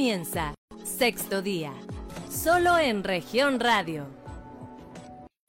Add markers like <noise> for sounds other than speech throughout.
comienza Sexto Día, solo en región radio.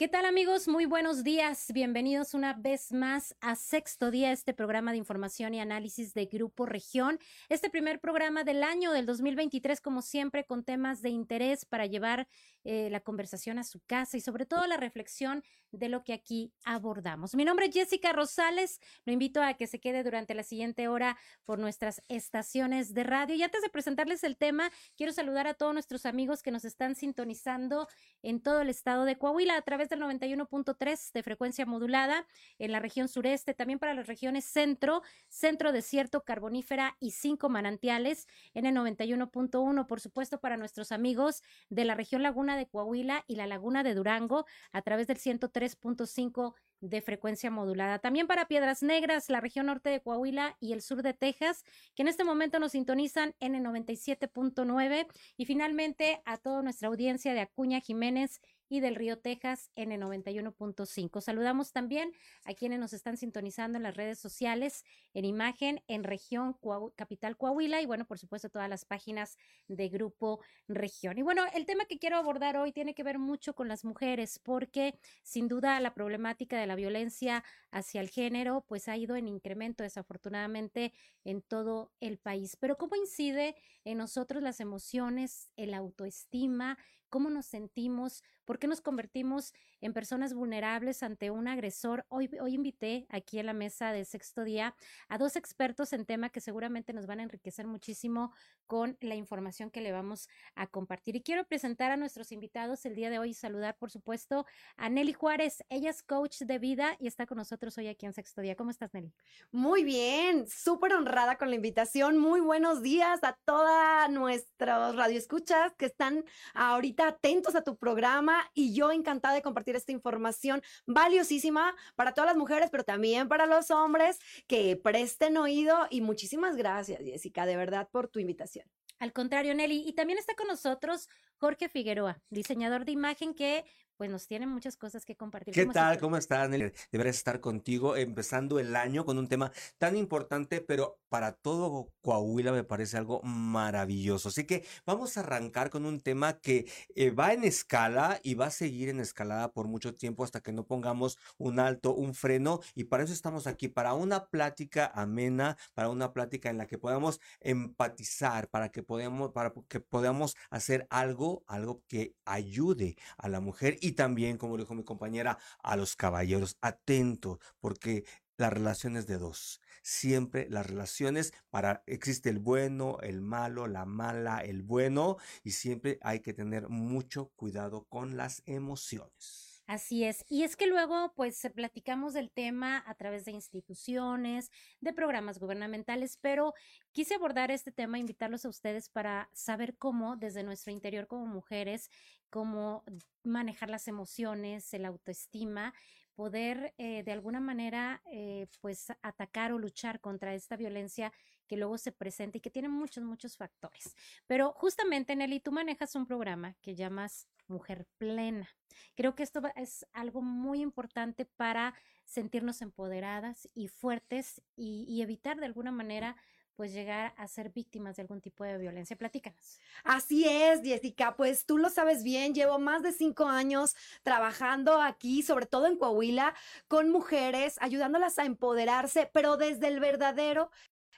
¿Qué tal amigos? Muy buenos días. Bienvenidos una vez más a Sexto Día, este programa de información y análisis de Grupo Región. Este primer programa del año del 2023, como siempre, con temas de interés para llevar eh, la conversación a su casa y sobre todo la reflexión de lo que aquí abordamos. Mi nombre es Jessica Rosales. Lo invito a que se quede durante la siguiente hora por nuestras estaciones de radio. Y antes de presentarles el tema, quiero saludar a todos nuestros amigos que nos están sintonizando en todo el estado de Coahuila a través del 91.3 de frecuencia modulada en la región sureste, también para las regiones centro, centro desierto, carbonífera y cinco manantiales en el 91.1, por supuesto, para nuestros amigos de la región Laguna de Coahuila y la Laguna de Durango a través del 103.5 de frecuencia modulada. También para Piedras Negras, la región norte de Coahuila y el sur de Texas, que en este momento nos sintonizan en el 97.9. Y finalmente a toda nuestra audiencia de Acuña Jiménez y del Río Texas en el 91.5. Saludamos también a quienes nos están sintonizando en las redes sociales, en imagen, en región Capital Coahuila y bueno, por supuesto, todas las páginas de Grupo Región. Y bueno, el tema que quiero abordar hoy tiene que ver mucho con las mujeres, porque sin duda la problemática de la violencia hacia el género, pues ha ido en incremento desafortunadamente en todo el país. Pero ¿cómo incide en nosotros las emociones, el autoestima, cómo nos sentimos, por qué nos convertimos en personas vulnerables ante un agresor. Hoy, hoy invité aquí en la mesa de sexto día a dos expertos en tema que seguramente nos van a enriquecer muchísimo con la información que le vamos a compartir. Y quiero presentar a nuestros invitados el día de hoy y saludar, por supuesto, a Nelly Juárez. Ella es coach de vida y está con nosotros hoy aquí en sexto día. ¿Cómo estás, Nelly? Muy bien, súper honrada con la invitación. Muy buenos días a toda nuestros radioescuchas que están ahorita atentos a tu programa y yo encantada de compartir esta información valiosísima para todas las mujeres, pero también para los hombres que presten oído y muchísimas gracias, Jessica, de verdad por tu invitación. Al contrario, Nelly, y también está con nosotros Jorge Figueroa, diseñador de imagen que pues nos tiene muchas cosas que compartir. ¿Qué tal? ¿Cómo estás, Nelly? Deberías estar contigo empezando el año con un tema tan importante, pero para todo Coahuila me parece algo maravilloso. Así que vamos a arrancar con un tema que eh, va en escala y va a seguir en escalada por mucho tiempo hasta que no pongamos un alto, un freno. Y para eso estamos aquí, para una plática amena, para una plática en la que podamos empatizar, para que podamos, para que podamos hacer algo, algo que ayude a la mujer y también, como dijo mi compañera, a los caballeros, atentos, porque las relaciones de dos. Siempre las relaciones para existe el bueno, el malo, la mala, el bueno y siempre hay que tener mucho cuidado con las emociones. Así es. Y es que luego, pues, platicamos del tema a través de instituciones, de programas gubernamentales, pero quise abordar este tema, invitarlos a ustedes para saber cómo, desde nuestro interior como mujeres, cómo manejar las emociones, el autoestima, poder eh, de alguna manera, eh, pues, atacar o luchar contra esta violencia que luego se presenta y que tiene muchos, muchos factores. Pero justamente, Nelly, tú manejas un programa que llamas mujer plena. Creo que esto es algo muy importante para sentirnos empoderadas y fuertes y, evitar de alguna manera pues llegar a ser víctimas de algún tipo de violencia. Platícanos. Así es, Jessica, pues tú lo sabes bien, llevo más de cinco años trabajando aquí, sobre todo en Coahuila, con mujeres, ayudándolas a empoderarse, pero desde el verdadero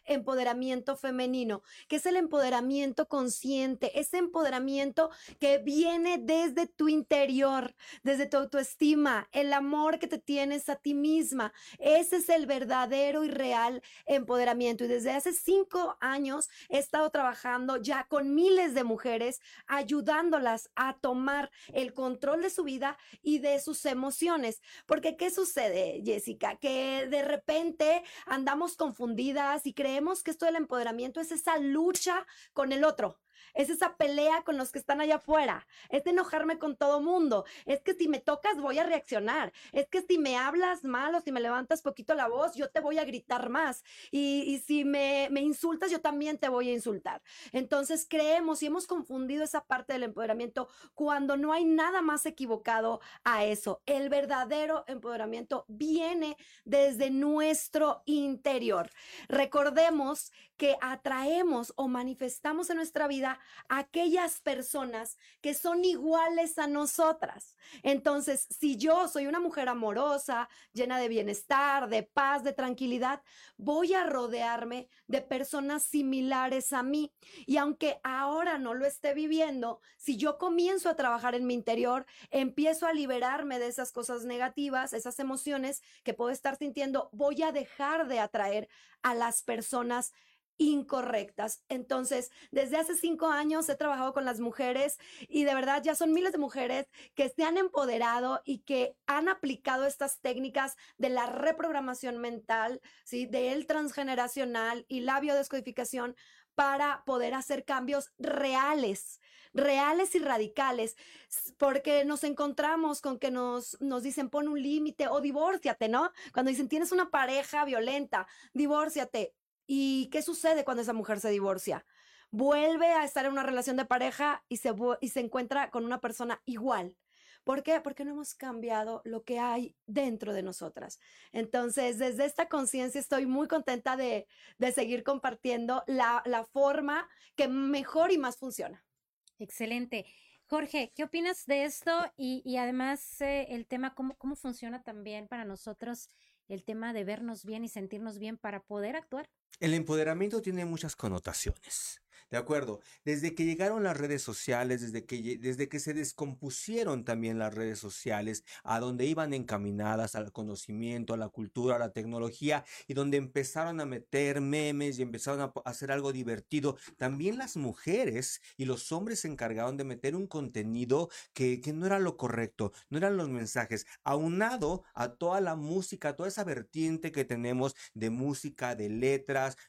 empoderamiento femenino, que es el empoderamiento consciente, ese empoderamiento que viene desde tu interior, desde tu autoestima, el amor que te tienes a ti misma. Ese es el verdadero y real empoderamiento. Y desde hace cinco años he estado trabajando ya con miles de mujeres, ayudándolas a tomar el control de su vida y de sus emociones. Porque, ¿qué sucede, Jessica? Que de repente andamos confundidas y creemos creemos que esto del empoderamiento es esa lucha con el otro es esa pelea con los que están allá afuera, es enojarme con todo mundo, es que si me tocas voy a reaccionar, es que si me hablas mal o si me levantas poquito la voz, yo te voy a gritar más y, si me, me insultas, yo también te voy a insultar. Entonces creemos y hemos confundido esa parte del empoderamiento cuando no hay nada más equivocado a eso. El verdadero empoderamiento viene desde nuestro interior. Recordemos que atraemos o manifestamos en nuestra vida aquellas personas que son iguales a nosotras. Entonces, si yo soy una mujer amorosa, llena de bienestar, de paz, de tranquilidad, voy a rodearme de personas similares a mí. Y aunque ahora no lo esté viviendo, si yo comienzo a trabajar en mi interior, empiezo a liberarme de esas cosas negativas, esas emociones que puedo estar sintiendo, voy a dejar de atraer a las personas incorrectas. Entonces, desde hace cinco años he trabajado con las mujeres y de verdad ya son miles de mujeres que se han empoderado y que han aplicado estas técnicas de la reprogramación mental, ¿sí? del transgeneracional y la biodescodificación para poder hacer cambios reales, reales y radicales, porque nos encontramos con que nos, nos dicen pon un límite o divórciate, ¿no? Cuando dicen tienes una pareja violenta, divórciate. ¿Y qué sucede cuando esa mujer se divorcia? Vuelve a estar en una relación de pareja y se, y se encuentra con una persona igual. ¿Por qué? Porque no hemos cambiado lo que hay dentro de nosotras. Entonces, desde esta conciencia estoy muy contenta de, de seguir compartiendo la, la, forma que mejor y más funciona. Excelente. Jorge, ¿qué opinas de esto? Y, y además eh, el tema, ¿cómo, ¿cómo funciona también para nosotros el tema de vernos bien y sentirnos bien para poder actuar? El empoderamiento tiene muchas connotaciones. De acuerdo, desde que llegaron las redes sociales, desde que, desde que se descompusieron también las redes sociales, a donde iban encaminadas al conocimiento, a la cultura, a la tecnología, y donde empezaron a meter memes y empezaron a hacer algo divertido, también las mujeres y los hombres se encargaron de meter un contenido que, que no era lo correcto, no eran los mensajes, aunado a toda la música, a toda esa vertiente que tenemos de música, de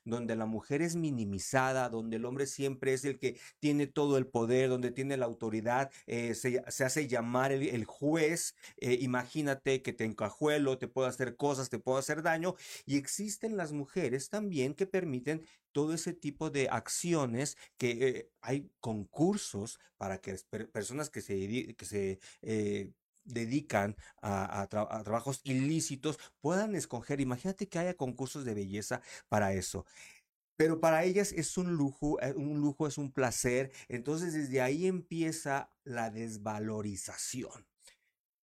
donde la mujer es minimizada, donde el hombre siempre es el que tiene todo el poder, donde tiene la autoridad, eh, se, se, hace llamar el, juez, eh, imagínate que te encajuelo, te puedo hacer cosas, te puedo hacer daño, y existen las mujeres también que permiten todo ese tipo de acciones que eh, hay concursos para que personas que se, que se dedican a, a, tra a, trabajos ilícitos puedan escoger. Imagínate que haya concursos de belleza para eso. Pero para ellas es un lujo, eh, un lujo es un placer. Entonces desde ahí empieza la desvalorización.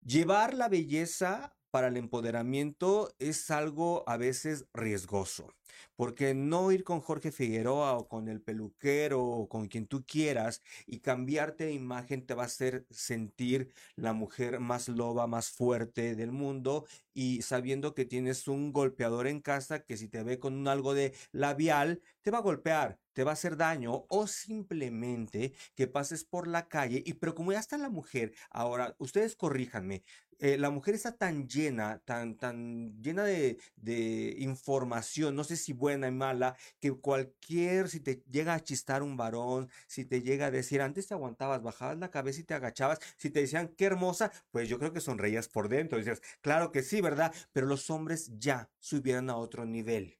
Llevar la belleza para el empoderamiento es algo a veces riesgoso, porque no ir con Jorge Figueroa o con el peluquero o con quien tú quieras y cambiarte de imagen te va a hacer sentir la mujer más loba, más fuerte del mundo y sabiendo que tienes un golpeador en casa que si te ve con un algo de labial te va a golpear, te va a hacer daño o simplemente que pases por la calle y pero como ya está la mujer, ahora ustedes corríjanme, eh, la mujer está tan llena, tan, tan llena de, de, información, no sé si buena y mala, que cualquier, si te llega a chistar un varón, si te llega a decir, antes te aguantabas, bajabas la cabeza y te agachabas, si te decían, qué hermosa, pues yo creo que sonreías por dentro, decías, claro que sí, ¿verdad? Pero los hombres ya subieron a otro nivel.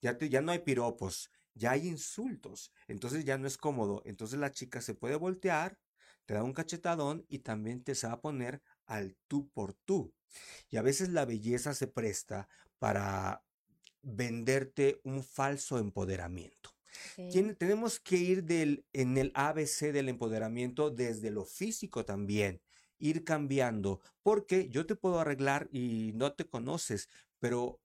Ya, te, ya no hay piropos, ya hay insultos, entonces ya no es cómodo, entonces la chica se puede voltear, te da un cachetadón y también te se va a poner al tú por tú. Y a veces la belleza se presta para venderte un falso empoderamiento. Tenemos que ir del, en el ABC del empoderamiento desde lo físico también, ir cambiando, porque yo te puedo arreglar y no te conoces, pero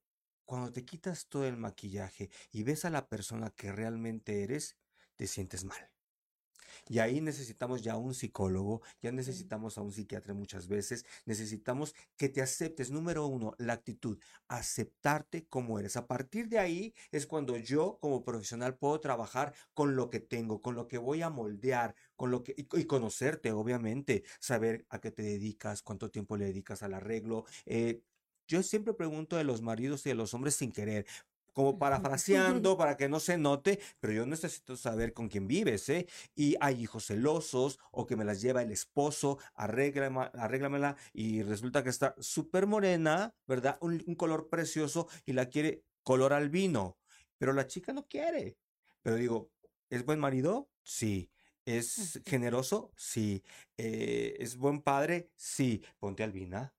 cuando te quitas todo el maquillaje y ves a la persona que realmente eres, te sientes mal. Y ahí necesitamos ya un psicólogo, ya necesitamos a un psiquiatra muchas veces, necesitamos que te aceptes, número uno, la actitud, aceptarte como eres. A partir de ahí es cuando yo como profesional puedo trabajar con lo que tengo, con lo que voy a moldear, con lo que, y, y conocerte, obviamente, saber a qué te dedicas, cuánto tiempo le dedicas al arreglo. Eh, yo siempre pregunto de los maridos y de los hombres sin querer, como parafraseando <laughs> para que no se note, pero yo necesito saber con quién vives, ¿eh? Y hay hijos celosos o que me las lleva el esposo, arréglame, arréglamela y resulta que está súper morena, ¿verdad? Un, un, color precioso y la quiere color albino, pero la chica no quiere. Pero digo, ¿es buen marido? Sí. ¿Es generoso? Sí. Eh, ¿Es buen padre? Sí. Ponte albina.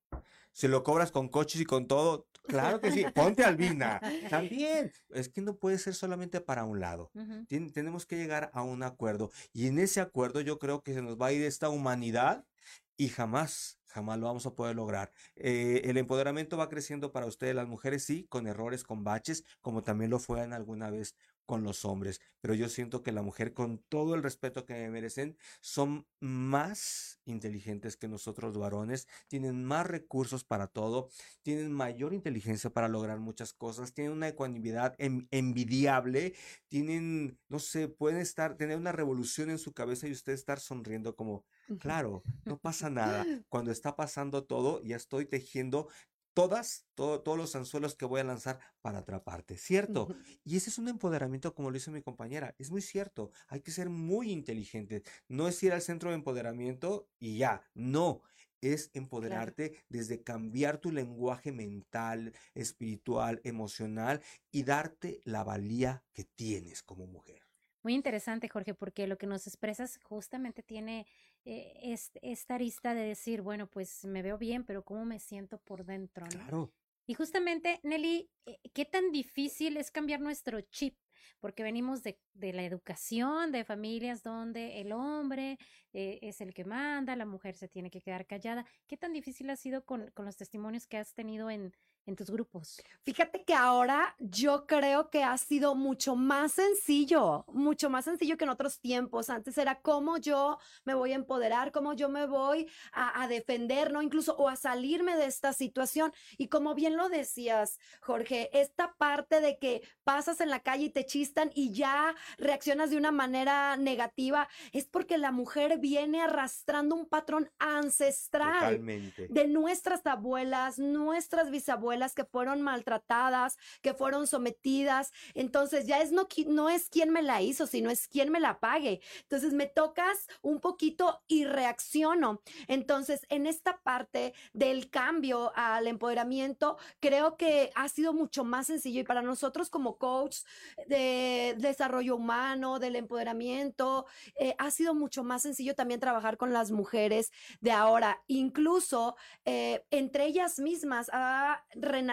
Si lo cobras con coches y con todo, Claro que sí, ponte albina. También, <laughs> es que no puede ser solamente para un lado. Tenemos que llegar a un acuerdo. Y en ese acuerdo yo creo que se nos va a ir esta humanidad y jamás, jamás lo vamos a poder lograr. Eh, el empoderamiento va creciendo para ustedes, las mujeres, sí, con errores, con baches, como también lo fue en alguna vez con los hombres. Pero yo siento que la mujer, con todo el respeto que me merecen, son más inteligentes que nosotros varones, tienen más recursos para todo, tienen mayor inteligencia para lograr muchas cosas, tienen una ecuanimidad en- envidiable, tienen, no sé, pueden estar, tener una revolución en su cabeza y usted estar sonriendo como, claro, no pasa <laughs> nada. Cuando está pasando todo, ya estoy tejiendo todas, todo- todos los anzuelos que voy a lanzar para atraparte, ¿cierto? Y ese es un empoderamiento como lo hizo mi compañera. Es muy cierto. Hay que ser muy inteligente. No es ir al centro de empoderamiento y ya. No. Es empoderarte desde cambiar tu lenguaje mental, espiritual, emocional y darte la valía que tienes como mujer. Muy interesante, Jorge, porque lo que nos expresas justamente tiene eh, es- esta arista de decir, bueno, pues me veo bien, pero ¿cómo me siento por dentro? ¿no? Claro. Y justamente, Nelly, eh, ¿qué tan difícil es cambiar nuestro chip? Porque venimos de, de la educación, de familias donde el hombre eh, es el que manda, la mujer se tiene que quedar callada. ¿Qué tan difícil ha sido con, con los testimonios que has tenido en, en tus grupos? Fíjate que ahora yo creo que ha sido mucho más sencillo, mucho más sencillo que en otros tiempos. Antes era cómo yo me voy a empoderar, cómo yo me voy a, a defender, ¿no? Incluso o a salirme de esta situación. Y como bien lo decías, Jorge, esta parte de que pasas en la calle y te chistan y ya reaccionas de una manera negativa, es porque la mujer viene arrastrando un patrón ancestral Totalmente. de nuestras abuelas, nuestras bisabuelas que fueron maltratadas, que fueron sometidas. Entonces ya es no, no es quien me la hizo, sino es quien me la pague. Entonces me tocas un poquito y reacciono. Entonces en esta parte del cambio al empoderamiento, creo que ha sido mucho más sencillo y para nosotros como coach de desarrollo humano, del empoderamiento, eh, ha sido mucho más sencillo también trabajar con las mujeres de ahora. Incluso eh, entre ellas mismas ha,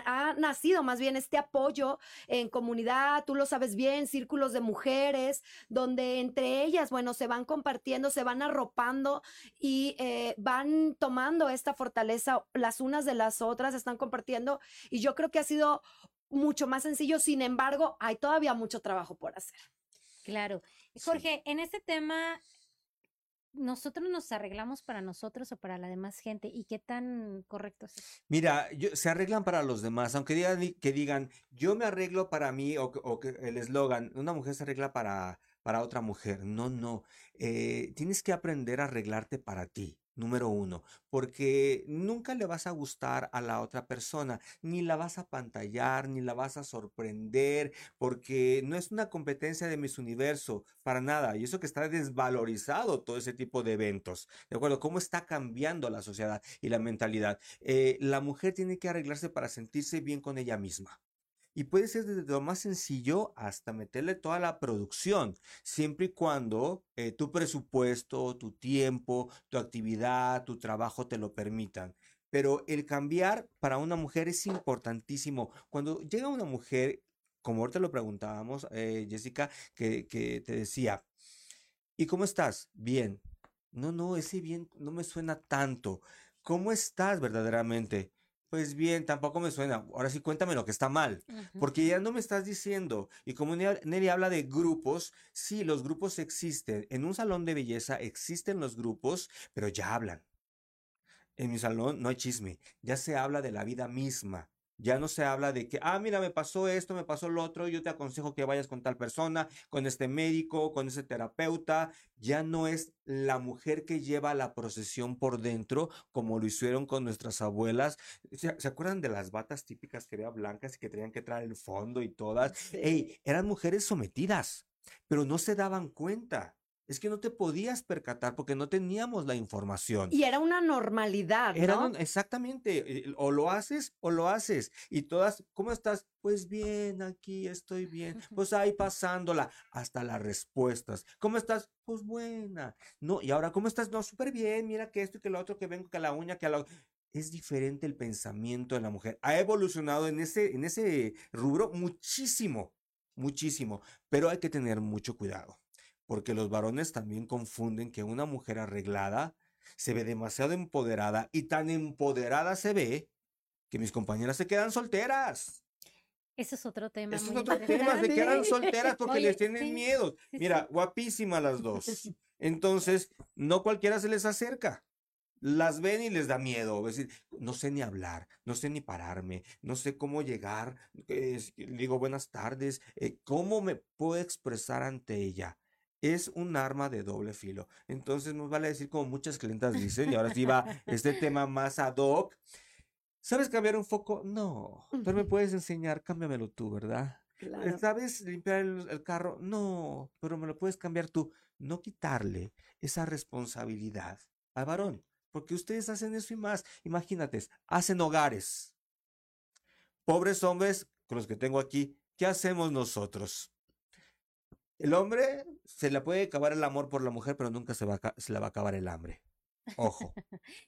ha nacido más bien este apoyo en comunidad, tú lo sabes bien, círculos de mujeres, donde entre ellas, bueno, se van compartiendo, se van arropando y eh, van tomando esta fortaleza las unas de las otras, están compartiendo y yo creo que ha sido mucho más sencillo, sin embargo, hay todavía mucho trabajo por hacer. Claro. Sí. Jorge, en este tema, ¿nosotros nos arreglamos para nosotros o para la demás gente? ¿Y qué tan correcto es? Mira, yo- se arreglan para los demás, aunque digan, di- que digan, yo me arreglo para mí, o que el eslogan, una mujer se arregla para, para otra mujer. No, no. eh, tienes que aprender a arreglarte para ti, número uno, porque nunca le vas a gustar a la otra persona, ni la vas a pantallar, ni la vas a sorprender, porque no es una competencia de Miss Universo, para nada. Y eso que está desvalorizado todo ese tipo de eventos. ¿De acuerdo? ¿Cómo está cambiando la sociedad y la mentalidad? eh, la mujer tiene que arreglarse para sentirse bien con ella misma. Y puede ser desde lo más sencillo hasta meterle toda la producción, siempre y cuando eh, tu presupuesto, tu tiempo, tu actividad, tu trabajo te lo permitan. Pero el cambiar para una mujer es importantísimo. Cuando llega una mujer, como ahorita lo preguntábamos, eh, Jessica, que, que te decía, ¿y cómo estás? Bien. No, no, ese bien no me suena tanto. ¿Cómo estás verdaderamente? Pues bien, tampoco me suena. Ahora sí, cuéntame lo que está mal. Porque ya no me estás diciendo. Y como Ne- Nelly habla de grupos, sí, los grupos existen. En un salón de belleza existen los grupos, pero ya hablan. En mi salón no hay chisme. Ya se habla de la vida misma. Ya no se habla de que, ah, mira, me pasó esto, me pasó lo otro, yo te aconsejo que vayas con tal persona, con este médico, con ese terapeuta. Ya no es la mujer que lleva la procesión por dentro, como lo hicieron con nuestras abuelas. ¿Se, se acuerdan de las batas típicas que eran blancas y que tenían que traer el fondo y todas? Ey, eran mujeres sometidas, pero no se daban cuenta. Es que no te podías percatar porque no teníamos la información. Y era una normalidad, Era ¿no? un- exactamente, o lo haces o lo haces. Y todas, ¿cómo estás? Pues bien, aquí estoy bien. <laughs> Pues ahí pasándola hasta las respuestas. ¿Cómo estás? Pues buena. No, y ahora, ¿cómo estás? No, súper bien, mira que esto y que lo otro, que vengo, que la uña, que la... es diferente el pensamiento de la mujer. Ha evolucionado en ese, en ese rubro muchísimo, muchísimo, pero hay que tener mucho cuidado, porque los varones también confunden que una mujer arreglada se ve demasiado empoderada y tan empoderada se ve que mis compañeras se quedan solteras. Ese es otro tema. Ese es otro tema, se quedan solteras <laughs> porque Oye, les tienen sí, miedo. Mira, guapísimas las dos. <laughs> Entonces, no cualquiera se les acerca. Las ven y les da miedo. Es decir, no sé ni hablar, no sé ni pararme, no sé cómo llegar. digo buenas tardes. eh, ¿Cómo me puedo expresar ante ella? Es un arma de doble filo. Entonces, nos vale decir como muchas clientas dicen, y ahora sí va este tema más ad hoc. ¿Sabes cambiar un foco? No, pero me puedes enseñar, cámbiamelo tú, ¿verdad? Eh, Claro. ¿Sabes limpiar el, el carro? No, pero me lo puedes cambiar tú. No quitarle esa responsabilidad al varón, porque ustedes hacen eso y más. Imagínate, hacen hogares. Pobres hombres, con los que tengo aquí, ¿qué hacemos nosotros? El hombre se le puede acabar el amor por la mujer, pero nunca se, va a se le va a acabar el hambre. Ojo.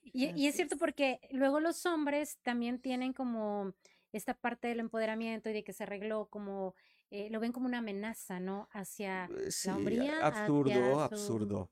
Y, y es cierto porque luego los hombres también tienen como esta parte del empoderamiento y de que se arregló como, eh, lo ven como una amenaza, ¿no? Hacia Eh, Sí, la hombría, absurdo, hacia su- absurdo.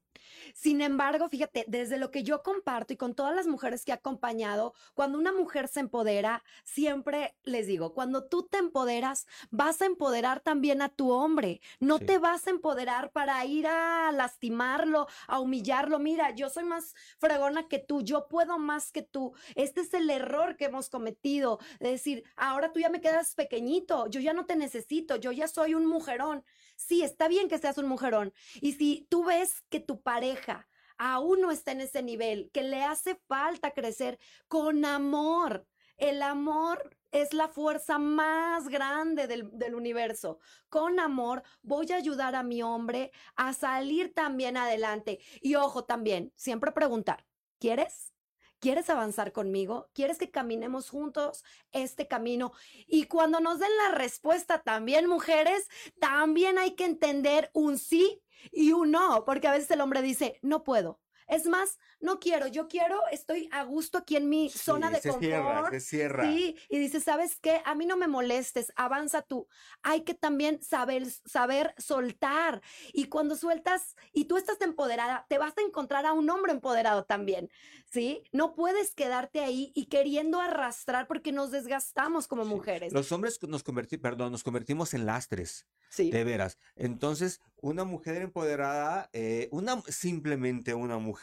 Sin embargo, fíjate, desde lo que yo comparto y con todas las mujeres que he acompañado, cuando una mujer se empodera, siempre les digo, cuando tú te empoderas, vas a empoderar también a tu hombre. No Sí. te vas a empoderar para ir a lastimarlo, a humillarlo. Mira, yo soy más fregona que tú, yo puedo más que tú. Este es el error que hemos cometido, de decir, ahora tú ya me quedas pequeñito, yo ya no te necesito, yo ya soy un mujerón. Sí, está bien que seas un mujerón. Y si tú ves que tu pareja aún no está en ese nivel, que le hace falta crecer con amor, el amor es la fuerza más grande del, del universo. Con amor voy a ayudar a mi hombre a salir también adelante. Y ojo también, siempre preguntar, ¿quieres? ¿Quieres avanzar conmigo? ¿Quieres que caminemos juntos este camino? Y cuando nos den la respuesta también, mujeres, también hay que entender un sí y un no, porque a veces el hombre dice, no puedo. Es más, no quiero, yo quiero, estoy a gusto aquí en mi zona de se confort. cierra, se cierra. Sí, y dice, ¿sabes qué? A mí no me molestes, avanza tú. Hay que también saber, saber soltar. Y cuando sueltas y tú estás empoderada, te vas a encontrar a un hombre empoderado también, ¿sí? No puedes quedarte ahí y queriendo arrastrar porque nos desgastamos como Sí. mujeres. Los hombres nos convertimos, perdón, nos convertimos en lastres. Sí. De veras. Entonces, una mujer empoderada, eh, una, simplemente una mujer,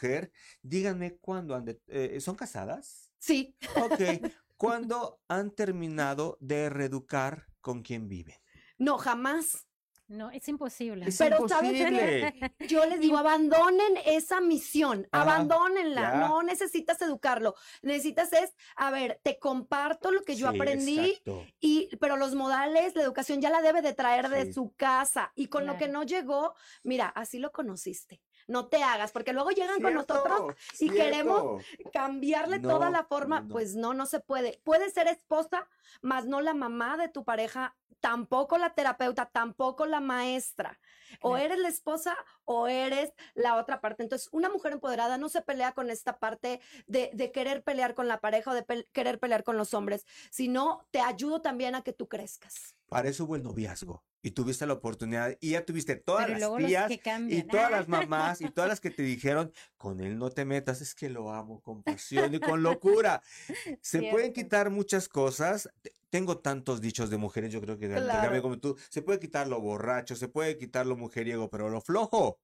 díganme cuándo han de- eh, ¿son casadas? Sí. Ok. <laughs> ¿Cuándo han terminado de reeducar con quien viven? No, jamás. No, es imposible. Es Pero, ¿sabes qué? imposible. Yo les digo, abandonen esa misión, Ajá, abandónenla, ya. no necesitas educarlo, necesitas es, a ver, te comparto lo que yo Sí, aprendí, exacto. y, pero los modales, la educación ya la debe de traer de su casa, y con lo que no llegó, mira, así lo conociste, no te hagas, porque luego llegan con nosotros y queremos cierto. cambiarle toda la forma, no, pues no, no se puede. Puede ser esposa, más no la mamá de tu pareja, tampoco la terapeuta, tampoco la maestra. O eres la esposa o eres la otra parte. Entonces, una mujer empoderada no se pelea con esta parte de, de querer pelear con la pareja o de querer pelear con los hombres, sino te ayudo también a que tú crezcas. Para eso hubo el noviazgo. Y tuviste la oportunidad y ya tuviste todas Pero las tías y todas las mamás y todas las que te dijeron, con él no te metas, es que lo amo con pasión y con locura. <laughs> Se pueden quitar muchas cosas. Te- Tengo tantos dichos de mujeres, yo creo que Claro. Como tú. Se puede quitar lo borracho, se puede quitar lo mujeriego, pero lo flojo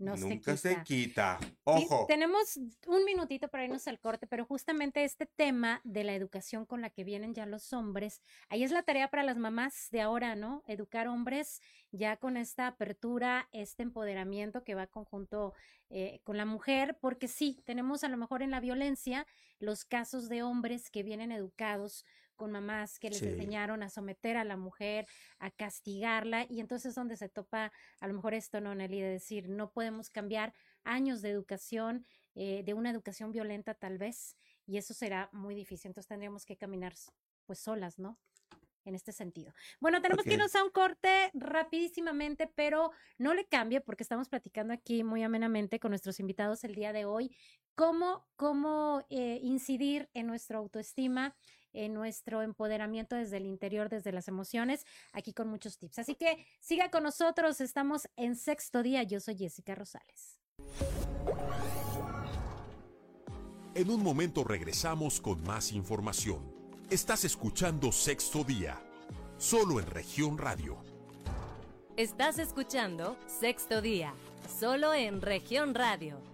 No se nunca se quita. Sí, Ojo. tenemos un minutito para irnos al corte, pero justamente este tema de la educación con la que vienen ya los hombres, ahí es la tarea para las mamás de ahora, ¿no? Educar hombres ya con esta apertura, este empoderamiento que va conjunto eh, con la mujer, porque sí, tenemos a lo mejor en la violencia los casos de hombres que vienen educados con mamás que les Sí. enseñaron a someter a la mujer, a castigarla, y entonces donde se topa a lo mejor esto, ¿no, Nelly? De decir, no podemos cambiar años de educación, eh, de una educación violenta tal vez, y eso será muy difícil. Entonces tendríamos que caminar pues solas, ¿no? en este sentido. Bueno, tenemos que Ok. irnos a un corte rapidísimamente, pero no le cambie porque estamos platicando aquí muy amenamente con nuestros invitados el día de hoy cómo, cómo eh, incidir en nuestra autoestima, en nuestro empoderamiento desde el interior, desde las emociones, aquí con muchos tips. Así que siga con nosotros, estamos en sexto día. Yo soy Jessica Rosales. En un momento regresamos con más información. Estás escuchando Sexto Día, solo en región radio. Estás escuchando Sexto Día, solo en región radio.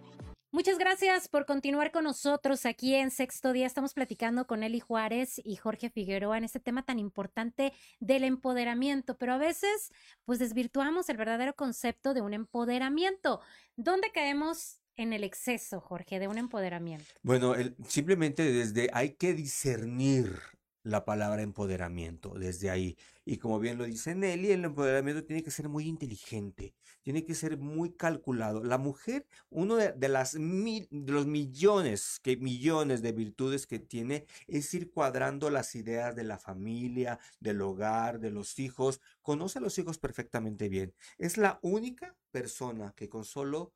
Muchas gracias por continuar con nosotros aquí en Sexto Día. Estamos platicando con Eli Juárez y Jorge Figueroa en este tema tan importante del empoderamiento, pero a veces pues desvirtuamos el verdadero concepto de un empoderamiento. ¿Dónde caemos en el exceso, Jorge, de un empoderamiento? Bueno, simplemente desde hay que discernir la palabra empoderamiento, desde ahí. Y como bien lo dice Nelly, el empoderamiento tiene que ser muy inteligente, tiene que ser muy calculado. La mujer, uno de, las mil- de los millones, que millones de virtudes que tiene, es ir cuadrando las ideas de la familia, del hogar, de los hijos. Conoce a los hijos perfectamente bien. Es la única persona que con solo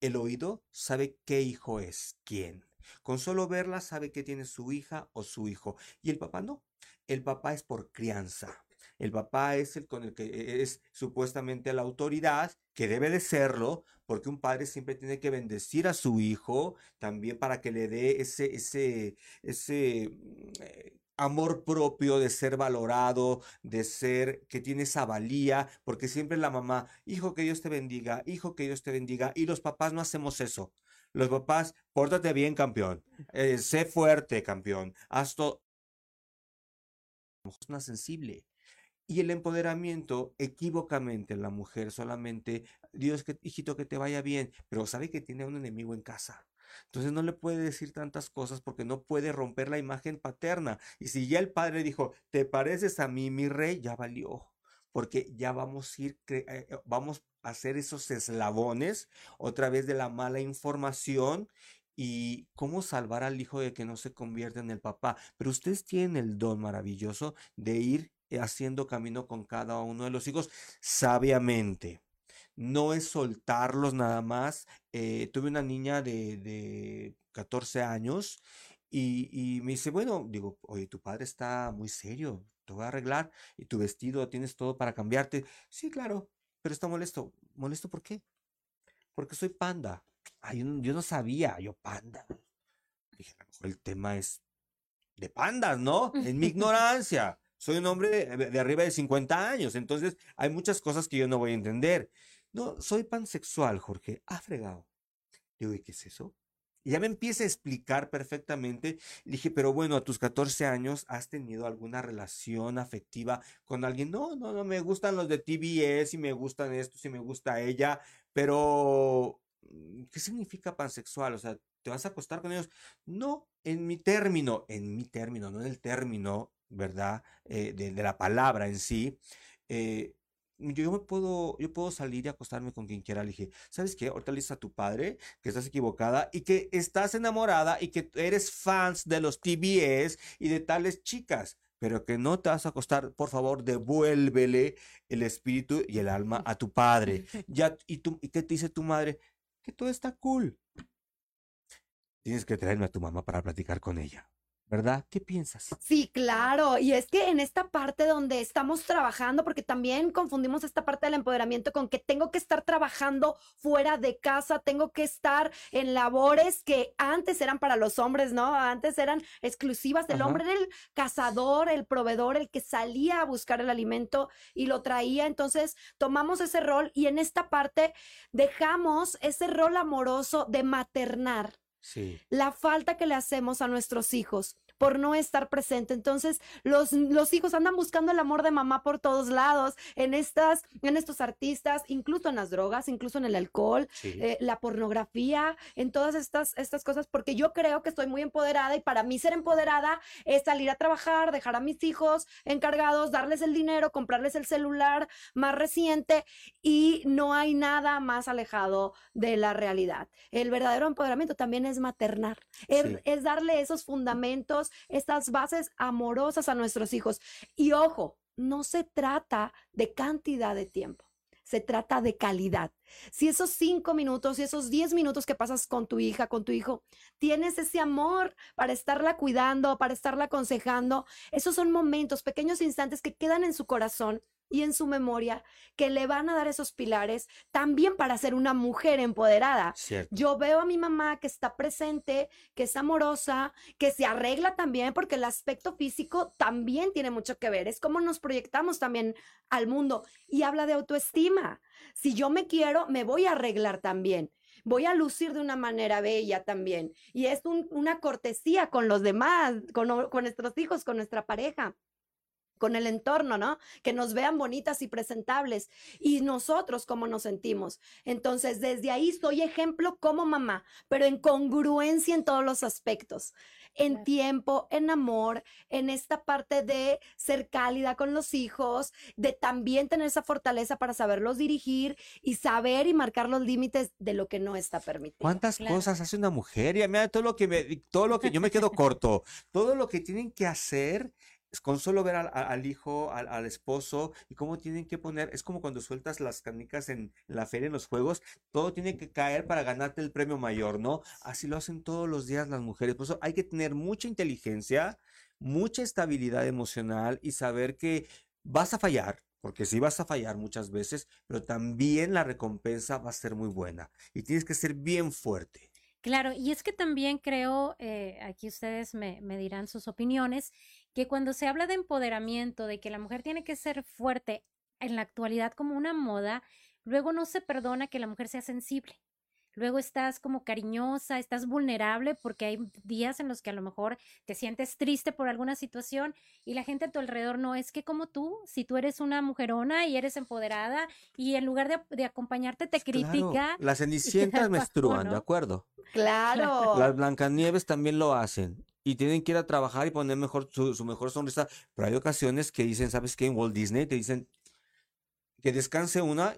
el oído sabe qué hijo es quién. Con solo verla sabe que tiene su hija o su hijo. Y el papá no. El papá es por crianza. El papá es el con el que e- es supuestamente la autoridad, que debe de serlo, porque un padre siempre tiene que bendecir a su hijo, también para que le dé ese, ese, ese mm, eh, amor propio de ser valorado, de ser que tiene esa valía, porque siempre la mamá, hijo que Dios te bendiga, hijo que Dios te bendiga, y los papás no hacemos eso. Los papás, pórtate bien, campeón, eh, sé fuerte, campeón, haz todo. Es una sensible. Y el empoderamiento, equívocamente, la mujer solamente, Dios, que, hijito, que te vaya bien, pero sabe que tiene un enemigo en casa. Entonces no le puede decir tantas cosas porque no puede romper la imagen paterna. Y si ya el padre dijo, te pareces a mí, mi rey, ya valió. Porque ya vamos a ir, eh, eh, vamos hacer esos eslabones otra vez de la mala información y cómo salvar al hijo de que no se convierta en el papá. Pero ustedes tienen el don maravilloso de ir eh, haciendo camino con cada uno de los hijos sabiamente. No es soltarlos nada más. Eh, tuve una niña de, de 14 años y, y me dice, bueno, digo, oye, tu padre está muy serio, te voy a arreglar y tu vestido, tienes todo para cambiarte. Sí, claro, pero está molesto. ¿Molesto por qué? Porque soy panda. Ay, yo no, sabía, yo panda. Dije, a lo mejor el tema es de pandas, ¿no? En mi <laughs> ignorancia. Soy un hombre de, de arriba de 50 años, entonces hay muchas cosas que yo no voy a entender. No, soy pansexual, Jorge. Ah, fregado. Digo, ¿y qué es eso? Y ya me empieza a explicar perfectamente. Dije, pero bueno, a tus 14 años, ¿has tenido alguna relación afectiva con alguien? No, no, no, me gustan los de TBS y me gustan estos y me gusta ella, pero mm, ¿qué significa pansexual? O sea, ¿te vas a acostar con ellos? No, en mi término, en mi término, no en el término, ¿verdad? Eh, de, de la palabra en sí. eh, yo me puedo, yo puedo salir y acostarme con quien quiera. Le dije, ¿sabes qué? Ahorita le dices a tu padre que estás equivocada y que estás enamorada y que eres fans de los TBS y de tales chicas, pero que no te vas a acostar. Por favor, devuélvele el espíritu y el alma a tu padre. <laughs> Ya, ¿y, tú, ¿Y qué te dice tu madre? Que todo está cool. Tienes que traerme a tu mamá para platicar con ella. ¿Verdad? ¿Qué piensas? Sí, claro. Y es que en esta parte donde estamos trabajando, porque también confundimos esta parte del empoderamiento con que tengo que estar trabajando fuera de casa, tengo que estar en labores que antes eran para los hombres, ¿no? Antes eran exclusivas del Ajá. hombre, era el cazador, el proveedor, el que salía a buscar el alimento y lo traía. Entonces tomamos ese rol y en esta parte dejamos ese rol amoroso de maternar Sí. la falta que le hacemos a nuestros hijos por no estar presente. Entonces, los, los hijos andan buscando el amor de mamá por todos lados, en estas, en estos artistas, incluso en las drogas, incluso en el alcohol, Sí. eh, la pornografía, en todas estas, estas cosas, porque yo creo que estoy muy empoderada y para mí ser empoderada es salir a trabajar, dejar a mis hijos encargados, darles el dinero, comprarles el celular más reciente y no hay nada más alejado de la realidad. El verdadero empoderamiento también es maternar, es darle esos fundamentos estas bases amorosas a nuestros hijos. Y ojo, no se trata de cantidad de tiempo se trata de calidad. Si esos cinco minutos y esos diez minutos que pasas con tu hija, con tu hijo, tienes ese amor para estarla cuidando, para estarla aconsejando, esos son momentos, pequeños instantes que quedan en su corazón y en su memoria que le van a dar esos pilares también para ser una mujer empoderada. Yo veo a mi mamá que está presente, que es amorosa, que se arregla también, porque el aspecto físico también tiene mucho que ver. Es como nos proyectamos también al mundo y habla de autoestima. Si yo me quiero, me voy a arreglar también voy a lucir de una manera bella también. Y es una cortesía con los demás, con, con, nuestros hijos, con nuestra pareja con el entorno, ¿no? Que nos vean bonitas y presentables. Y nosotros, ¿cómo nos sentimos? Entonces, desde ahí soy ejemplo como mamá, pero en congruencia en todos los aspectos. En tiempo, en amor, en esta parte de ser cálida con los hijos, de también tener esa fortaleza para saberlos dirigir y saber y marcar los límites de lo que no está permitido. ¿Cuántas cosas hace una mujer? Y mira, todo lo que me, todo lo que yo me quedo corto, todo lo que tienen que hacer con solo ver al, hijo, al, esposo y cómo tienen que poner, es como cuando sueltas las canicas en, la feria, en los juegos, todo tiene que caer para ganarte el premio mayor, ¿no? Así lo hacen todos los días las mujeres. Por eso hay que tener mucha inteligencia, mucha estabilidad emocional y saber que vas a fallar, porque sí vas a fallar muchas veces, pero también la recompensa va a ser muy buena y tienes que ser bien fuerte. Claro, y es que también creo, eh, aquí ustedes me, me dirán sus opiniones, que cuando se habla de empoderamiento, de que la mujer tiene que ser fuerte en la actualidad como una moda, luego no se perdona que la mujer sea sensible luego estás como cariñosa, estás vulnerable porque hay días en los que a lo mejor te sientes triste por alguna situación y la gente a tu alrededor no es que como tú, si tú eres una mujerona y eres empoderada y en lugar de, acompañarte te critica. Las <laughs> cenicientas menstruan, ¿de acuerdo? Claro. Las Blancanieves también lo hacen y tienen que ir a trabajar y poner mejor su, su, mejor sonrisa. Pero hay ocasiones que dicen, ¿sabes qué? En Walt Disney te dicen que descanse una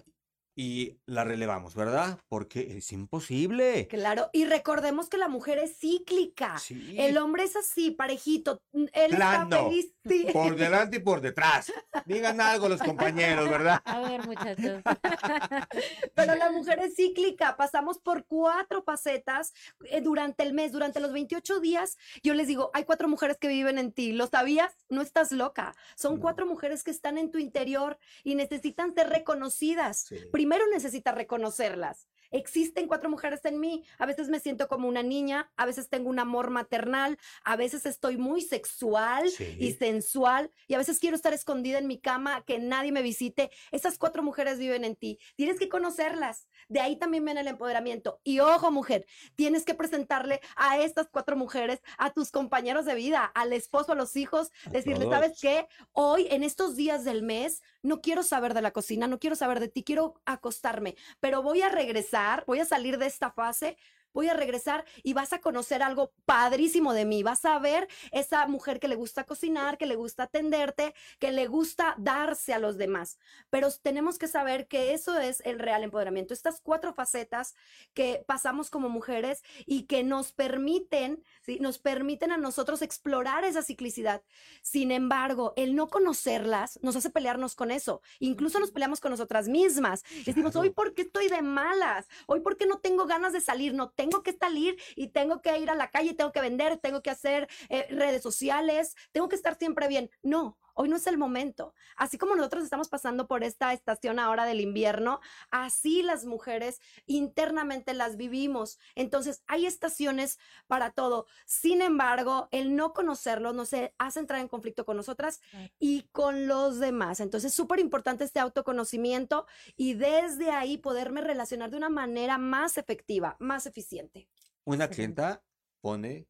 y la relevamos, ¿verdad? Porque es imposible. Claro, y recordemos que la mujer es cíclica. El hombre es así, parejito. Él está feliz. Por <laughs> delante y por detrás. Digan algo los compañeros, ¿verdad? A ver, muchachos. <laughs> Pero la mujer es cíclica. Pasamos por cuatro facetas eh, durante el mes, durante los 28 días. Yo les digo, hay cuatro mujeres que viven en ti. ¿Lo sabías? No estás loca. Son cuatro mujeres que están en tu interior y necesitan ser reconocidas primero necesita reconocerlas. Existen cuatro mujeres en mí. A veces me siento como una niña, a veces tengo un amor maternal, a veces estoy muy sexual y sensual y a veces quiero estar escondida en mi cama, que nadie me visite. Esas cuatro mujeres viven en ti. Tienes que conocerlas. De ahí también viene el empoderamiento. Y ojo, mujer, tienes que presentarle a estas cuatro mujeres, a tus compañeros de vida, al esposo, a los hijos, decirle, ¿sabes qué? Hoy, en estos días del mes, no quiero saber de la cocina, no quiero saber de ti, quiero acostarme, pero voy a regresar, voy a salir de esta fase voy a regresar y vas a conocer algo padrísimo de mí. Vas a ver esa mujer que le gusta cocinar, que le gusta atenderte, que le gusta darse a los demás. Pero tenemos que saber que eso es el real empoderamiento. Estas cuatro facetas que pasamos como mujeres y que nos permiten, ¿sí? nos permiten a nosotros explorar esa ciclicidad. Sin embargo, el no conocerlas nos hace pelearnos con eso. Incluso nos peleamos con nosotras mismas. Decimos, hoy, ¿por qué estoy de malas? Hoy, ¿por qué no tengo ganas de salir? No tengo que salir y tengo que ir a la calle, tengo que vender, tengo que hacer eh, redes sociales, tengo que estar siempre bien. No, Hoy no es el momento. Así como nosotros estamos pasando por esta estación ahora del invierno, así las mujeres internamente las vivimos. Entonces, hay estaciones para todo. Sin embargo, el no conocerlo nos hace entrar en conflicto con nosotras y con los demás. Entonces, es súper importante este autoconocimiento y desde ahí poderme relacionar de una manera más efectiva, más eficiente. Una clienta pone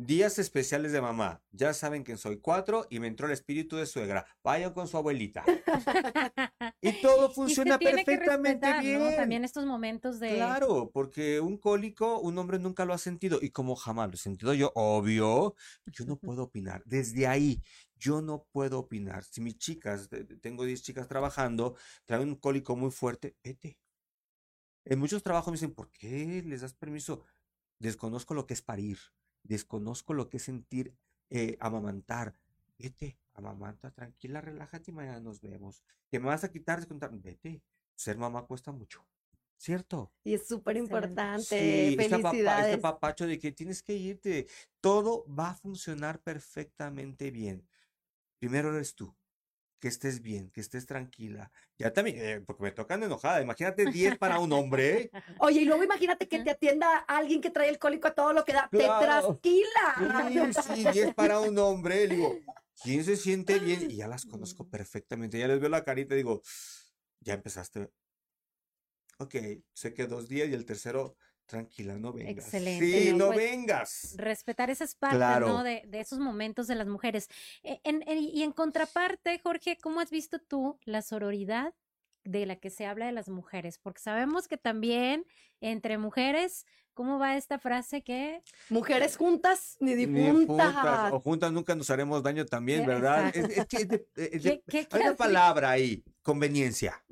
Días especiales de mamá. Ya saben que soy cuatro y me entró el espíritu de suegra. Vayan con su abuelita. y todo <laughs> funciona perfectamente bien. También estos momentos de. Claro, porque un cólico, un hombre nunca lo ha sentido. Y como jamás lo he sentido yo, obvio, yo no <laughs> puedo opinar. Desde ahí, yo no puedo opinar. Si mis chicas, tengo 10 chicas trabajando, traen un cólico muy fuerte, vete. En muchos trabajos me dicen, ¿por qué les das permiso? Desconozco lo que es parir desconozco lo que es sentir eh, amamantar, vete, amamanta, tranquila, relájate y mañana nos vemos. Que me vas a quitar, descontar, vete. Ser mamá cuesta mucho. ¿Cierto? Y es súper importante. Sí, este, Felicidades. este papacho de que tienes que irte. Todo va a funcionar perfectamente bien. Primero eres tú. Que estés bien, que estés tranquila. Ya también, eh, porque me tocan enojada. Imagínate 10 para un hombre. <laughs> Oye, y luego imagínate que te atienda alguien que trae el cólico a todo lo que da. Claro. Te trasquila. <laughs> Sí, sí, 10 para un hombre. Le digo, ¿quién se siente bien? Y ya las conozco perfectamente. Ya les veo la carita y digo, ya empezaste. Ok, sé que dos días y el tercero, tranquila, no vengas. Excelente, Sí, ¿no? no Pues, vengas. respetar esas partes, Claro. ¿no? De, de esos momentos de las mujeres. En- en- y en contraparte, Jorge, ¿cómo has visto tú la sororidad de la que se habla de las mujeres? Porque sabemos que también entre mujeres, ¿cómo va esta frase que Mujeres juntas ni Ni difuntas. juntas, o juntas nunca nos haremos daño también, ¿verdad? Es, exacto. es que es de- es de- ¿Qué- qué hay una palabra ahí, conveniencia.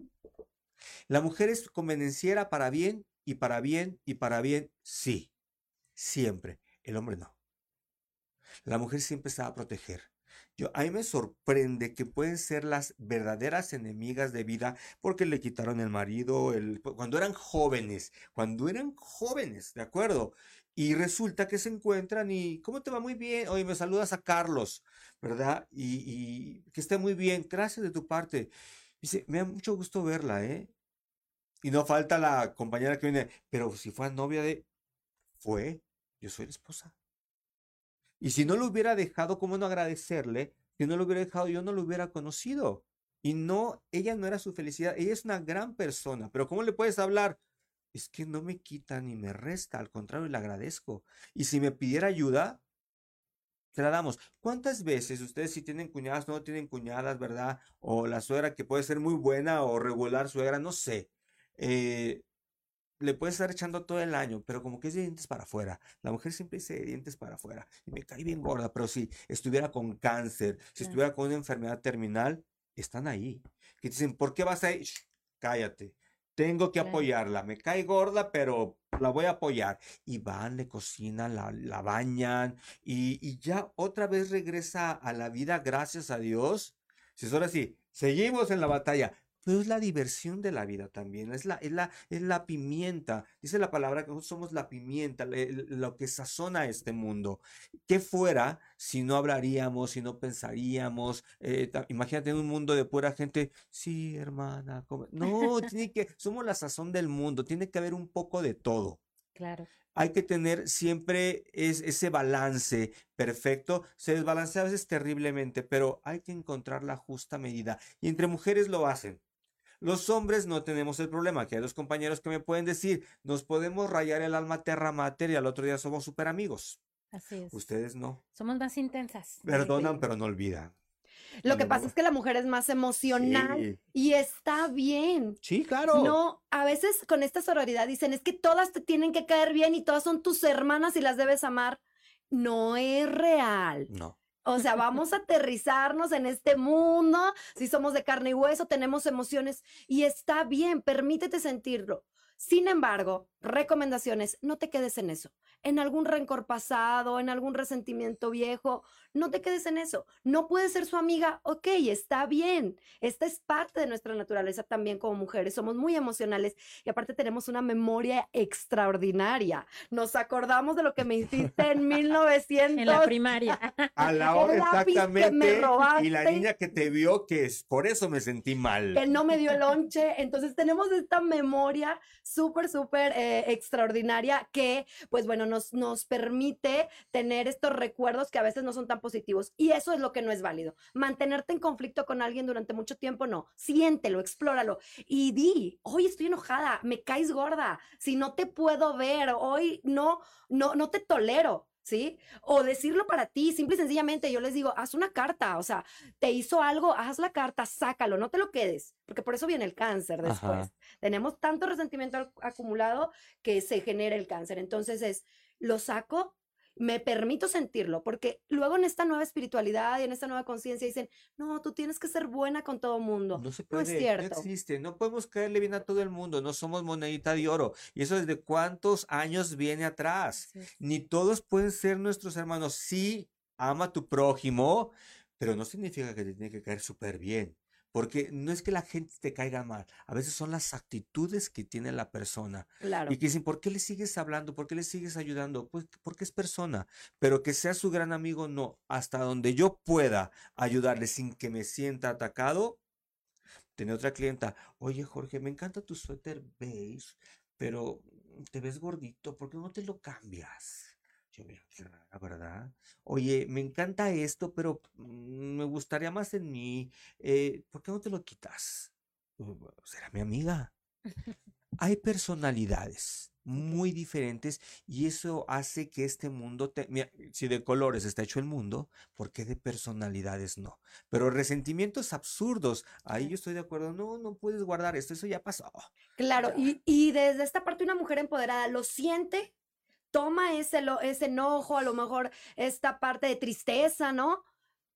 La mujer es convenenciera para bien y para bien y para bien, sí, siempre. El hombre no. La mujer siempre se va a proteger. Yo, a mí me sorprende que pueden ser las verdaderas enemigas de vida porque le quitaron el marido, el, cuando eran jóvenes, cuando eran jóvenes, ¿de acuerdo? Y resulta que se encuentran y, ¿cómo te va? Muy bien. Oye, me saludas a Carlos, ¿verdad? Y, y que esté muy bien. Gracias de tu parte. Dice, me da mucho gusto verla, ¿eh? Y no falta la compañera que viene, pero si fue novia de... Fue, yo soy la esposa. Y si no lo hubiera dejado, ¿cómo no agradecerle? Si no lo hubiera dejado, yo no lo hubiera conocido. Y no, ella no era su felicidad, ella es una gran persona, pero ¿cómo le puedes hablar? Es que no me quita ni me resta, al contrario, le agradezco. Y si me pidiera ayuda, te la damos. ¿Cuántas veces ustedes si tienen cuñadas, no tienen cuñadas, verdad? O la suegra que puede ser muy buena o regular suegra, no sé. Eh, le puedes estar echando todo el año, pero como que es de dientes para afuera. La mujer siempre dice de dientes para afuera. Y me cae bien gorda, pero si estuviera con cáncer, si estuviera con una enfermedad terminal, están ahí. Que dicen, ¿por qué vas ahí? Shh, cállate. Tengo que apoyarla. Me cae gorda, pero la voy a apoyar. Y van, le cocinan, la, la bañan y, y ya otra vez regresa a la vida, gracias a Dios. Si es ahora sí, seguimos en la batalla. Pero es la diversión de la vida también, es la, es la, es la pimienta. Dice la palabra que nosotros somos la pimienta, le- lo que sazona este mundo. ¿Qué fuera si no hablaríamos, si no pensaríamos? Eh, imagínate en un mundo de pura gente, sí, hermana. come-". No, tiene que, somos la sazón del mundo, tiene que haber un poco de todo Claro. hay que tener siempre es, ese balance perfecto. Se desbalancea a veces terriblemente, pero hay que encontrar la justa medida. Y entre mujeres lo hacen. Los hombres no tenemos el problema, que hay dos compañeros que me pueden decir, nos podemos rayar el alma terra mater y al otro día somos súper amigos. Así es. Ustedes no. Somos más intensas. Perdonan, pero no olvidan. Lo que No. pasa es que la mujer es más emocional Sí, y está bien. Sí, claro. No, a veces con esta sororidad dicen, es que todas te tienen que caer bien y todas son tus hermanas y las debes amar. No es real. No. O sea, vamos a aterrizarnos en este mundo. Si somos de carne y hueso, tenemos emociones y está bien, permítete sentirlo. Sin embargo, recomendaciones, no te quedes en eso. En algún rencor pasado, en algún resentimiento viejo, no te quedes en eso. No puedes ser su amiga, ok, está bien. Esta es parte de nuestra naturaleza también como mujeres. Somos muy emocionales y aparte tenemos una memoria extraordinaria. Nos acordamos de lo que me hiciste en 1900. <laughs> En la primaria. <laughs> A la El hora lápiz que me exactamente. Y la niña que te vio, que es, por eso me sentí mal. que no me dio el lonche. Entonces tenemos esta memoria súper, súper eh, extraordinaria que, pues bueno, nos, nos permite tener estos recuerdos que a veces no son tan positivos. Y eso es lo que no es válido. Mantenerte en conflicto con alguien durante mucho tiempo, no. Siéntelo, explóralo y di, hoy estoy enojada, me caes gorda, si no te puedo ver, hoy no, no, no te tolero. ¿Sí? O decirlo para ti, simple y sencillamente, yo les digo, haz una carta, o sea, te hizo algo, haz la carta, sácalo, no te lo quedes, porque por eso viene el cáncer después. Ajá. Tenemos tanto resentimiento acumulado que se genera el cáncer. Entonces es, lo saco, me permito sentirlo, porque luego en esta nueva espiritualidad y en esta nueva conciencia dicen, no, tú tienes que ser buena con todo mundo. No se No puede, es no cierto. existe, no podemos caerle bien a todo el mundo, no somos monedita de oro. Y eso desde cuántos años viene atrás. Ni todos pueden ser nuestros hermanos. Sí, ama a tu prójimo, pero no significa que te tiene que caer súper bien. Porque no es que la gente te caiga mal, a veces son las actitudes que tiene la persona. Claro. Y que dicen, ¿por qué le sigues hablando? ¿Por qué le sigues ayudando? Pues porque es persona. Pero que sea su gran amigo, no. Hasta donde yo pueda ayudarle sin que me sienta atacado. Tenía otra clienta, oye Jorge, me encanta tu suéter beige, pero te ves gordito, ¿por qué no te lo cambias? ¿Verdad? Oye, me encanta esto, pero mm, me gustaría más en mí. eh, ¿por qué no te lo quitas? "Uh, Será mi amiga. Hay personalidades muy diferentes y eso hace que este mundo, te, mira, si de colores está hecho el mundo, ¿por qué de personalidades no? Pero resentimientos absurdos, ahí yo estoy de acuerdo, no, no puedes guardar esto, eso ya pasó. Claro, y, y desde esta parte una mujer empoderada lo siente, toma ese, ese enojo, a lo mejor esta parte de tristeza, ¿no?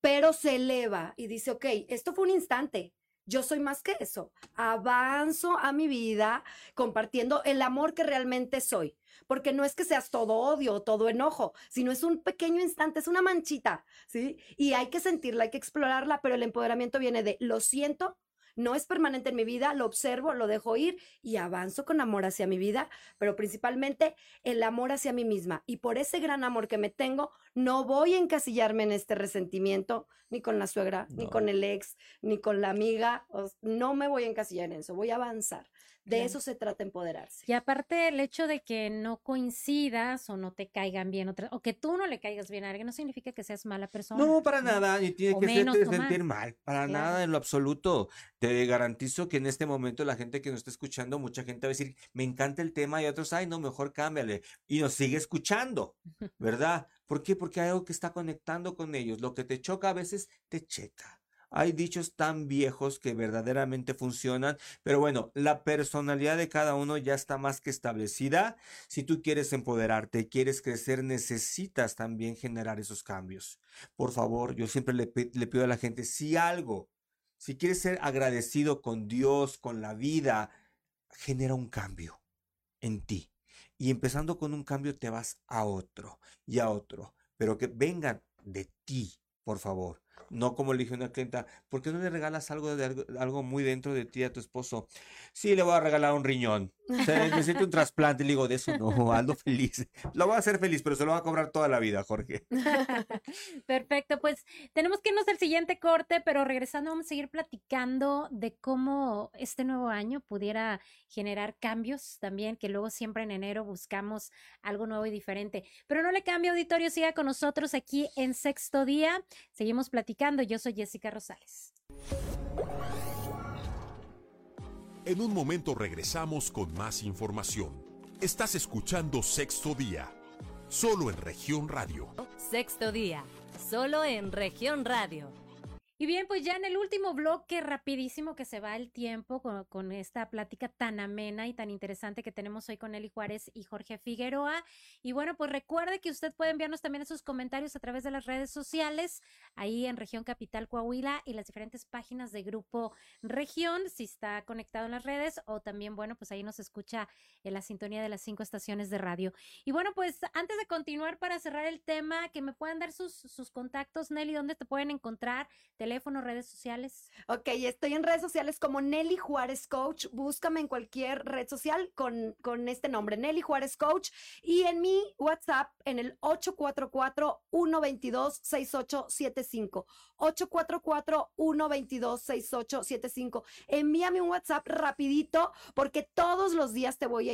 Pero se eleva y dice, ok, esto fue un instante. Yo soy más que eso. Avanzo a mi vida compartiendo el amor que realmente soy. Porque no es que seas todo odio todo enojo, sino es un pequeño instante, es una manchita, ¿sí? Y hay que sentirla, hay que explorarla, pero el empoderamiento viene de lo siento, no es permanente en mi vida, lo observo, lo dejo ir y avanzo con amor hacia mi vida, pero principalmente el amor hacia mí misma. Y por ese gran amor que me tengo, no voy a encasillarme en este resentimiento, ni con la suegra, ni con el ex, ni con la amiga. no me voy a encasillar en eso, voy a avanzar. De Claro. eso se trata empoderarse. Y aparte el hecho de que no coincidas o no te caigan bien otras, o que tú no le caigas bien a alguien, no significa que seas mala persona. No, para nada, ni tiene O que menos sentir mal, para Claro. nada en lo absoluto. Te garantizo que en este momento la gente que nos está escuchando, mucha gente va a decir, me encanta el tema y otros, ay, no, mejor cámbiale. Y nos sigue escuchando, <laughs> ¿verdad? ¿Por qué? Porque hay algo que está conectando con ellos. Lo que te choca a veces te checa. Hay dichos tan viejos que verdaderamente funcionan, pero bueno, la personalidad de cada uno ya está más que establecida. Si tú quieres empoderarte, quieres crecer, necesitas también generar esos cambios. Por favor, yo siempre le, pi- le pido a la gente, si algo, si quieres ser agradecido con Dios, con la vida, genera un cambio en ti. Y empezando con un cambio te vas a otro y a otro, pero que vengan de ti, por favor. No como le dije a una clienta, ¿por qué no le regalas algo de algo, muy dentro de ti a tu esposo? Sí, le voy a regalar un riñón. O sea, necesito un trasplante. Le digo, de eso no, <laughs> hazlo feliz. Lo voy a hacer feliz, pero se lo va a cobrar toda la vida, Jorge. <laughs> Perfecto, pues tenemos que irnos al siguiente corte, pero regresando vamos a seguir platicando de cómo este nuevo año pudiera generar cambios también, que luego siempre en enero buscamos algo nuevo y diferente. Pero no le cambie auditorio, siga con nosotros aquí en sexto día. Seguimos platicando, yo soy Jessica Rosales. En un momento regresamos con más información. Estás escuchando Sexto Día, solo en región radio. Sexto día, solo en región radio. Y bien, pues ya en el último bloque, rapidísimo que se va el tiempo con, esta plática tan amena y tan interesante que tenemos hoy con Eli Juárez y Jorge Figueroa. Y bueno, pues recuerde que usted puede enviarnos también sus comentarios a través de las redes sociales, ahí en Región Capital Coahuila y las diferentes páginas de Grupo Región, si está conectado en las redes, o también, bueno, pues ahí nos escucha en la sintonía de las cinco estaciones de radio. Y bueno, pues antes de continuar para cerrar el tema, que me puedan dar sus, sus contactos, Nelly, ¿dónde te pueden encontrar? Teléfono, redes sociales. Ok, estoy en redes sociales como Nelly Juárez Coach. Búscame en cualquier red social con, con este nombre, Nelly Juárez Coach. Y en mi WhatsApp en el 844-122-6875. 844-122-6875. Envíame un WhatsApp rapidito porque todos los días te voy a...